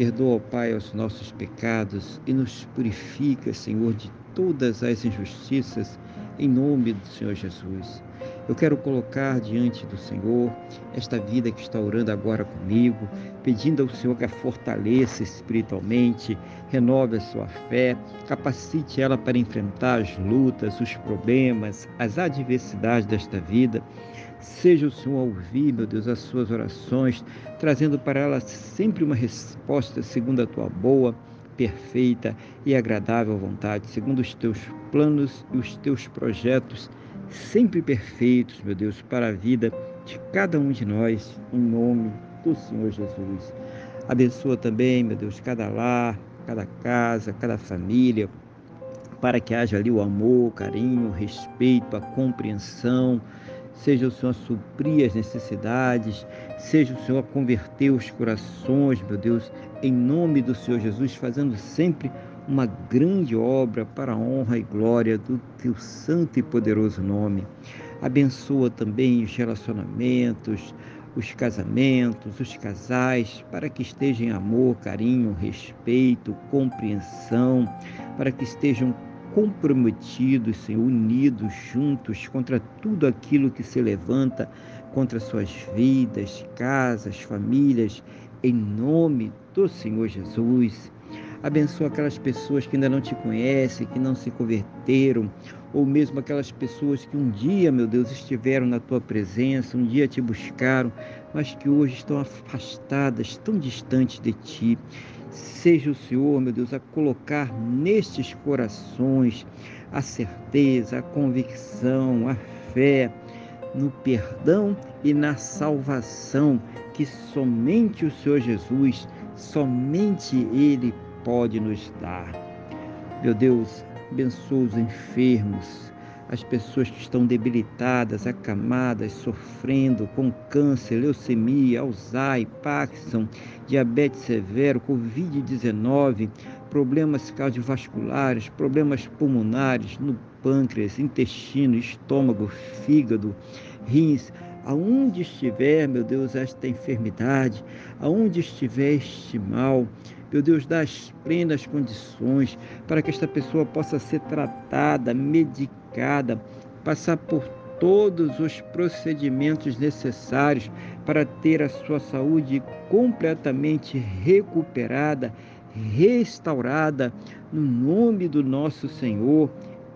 Perdoa, Pai, os nossos pecados e nos purifica, Senhor, de todas as injustiças, em nome do Senhor Jesus. Eu quero colocar diante do Senhor esta vida que está orando agora comigo, pedindo ao Senhor que a fortaleça espiritualmente, renove a sua fé, capacite ela para enfrentar as lutas, os problemas, as adversidades desta vida Seja o Senhor ouvir, meu Deus, as suas orações, trazendo para elas sempre uma resposta segundo a tua boa, perfeita e agradável vontade, segundo os teus planos e os teus projetos, sempre perfeitos, meu Deus, para a vida de cada um de nós, em nome do Senhor Jesus. Abençoa também, meu Deus, cada lar, cada casa, cada família, para que haja ali o amor, o carinho, o respeito, a compreensão, seja o Senhor suprir as necessidades, seja o Senhor converter os corações, meu Deus, em nome do Senhor Jesus, fazendo sempre uma grande obra para a honra e glória do teu santo e poderoso nome. Abençoa também os relacionamentos, os casamentos, os casais, para que estejam em amor, carinho, respeito, compreensão, para que estejam comprometidos, Senhor, unidos juntos contra tudo aquilo que se levanta contra suas vidas, casas, famílias, em nome do Senhor Jesus. Abençoa aquelas pessoas que ainda não te conhecem, que não se converteram, ou mesmo aquelas pessoas que um dia, meu Deus, estiveram na tua presença, um dia te buscaram, mas que hoje estão afastadas, tão distantes de ti. Seja o Senhor, meu Deus, a colocar nestes corações a certeza, a convicção, a fé no perdão e na salvação que somente o Senhor Jesus, somente Ele pode nos dar. Meu Deus, abençoa os enfermos, as pessoas que estão debilitadas, acamadas, sofrendo com câncer, leucemia, Alzheimer, Parkinson, diabetes severo, Covid-19, problemas cardiovasculares, problemas pulmonares no pâncreas, intestino, estômago, fígado, rins, aonde estiver, meu Deus, esta enfermidade, aonde estiver este mal, meu Deus, dá as plenas condições para que esta pessoa possa ser tratada, medicada, passar por todos os procedimentos necessários para ter a sua saúde completamente recuperada, restaurada, no nome do nosso Senhor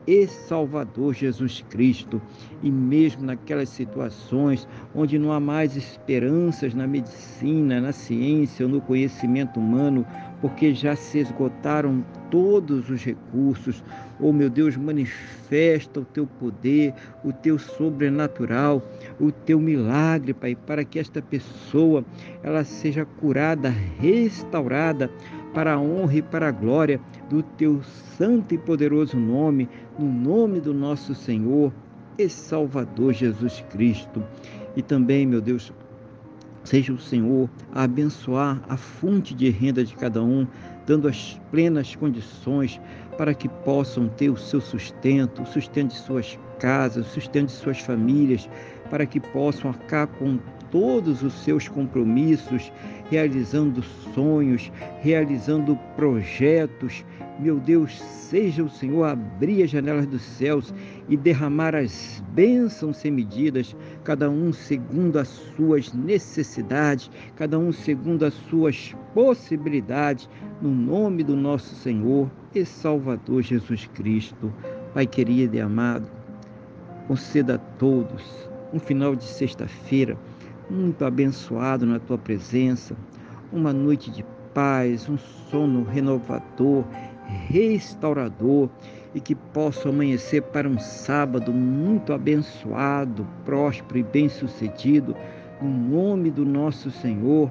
e Salvador Jesus Cristo. E mesmo naquelas situações onde não há mais esperanças na medicina, na ciência ou no conhecimento humano, porque já se esgotaram todos os recursos. Oh meu Deus, manifesta o teu poder, o teu sobrenatural, o teu milagre, Pai, para que esta pessoa ela seja curada, restaurada para a honra e para a glória do teu santo e poderoso nome, no nome do nosso Senhor e Salvador Jesus Cristo. E também, meu Deus, seja o Senhor a abençoar a fonte de renda de cada um, dando as plenas condições para que possam ter o seu sustento, o sustento de suas casas, o sustento de suas famílias, para que possam arcar com todos os seus compromissos, realizando sonhos, realizando projetos. Meu Deus, seja o Senhor abrir as janelas dos céus e derramar as bênçãos sem medidas, cada um segundo as suas necessidades, cada um segundo as suas possibilidades, no nome do nosso Senhor e Salvador Jesus Cristo. Pai querido e amado, conceda a todos um final de sexta-feira muito abençoado na tua presença, uma noite de paz, um sono renovador, restaurador e que possa amanhecer para um sábado muito abençoado, próspero e bem-sucedido, no nome do nosso Senhor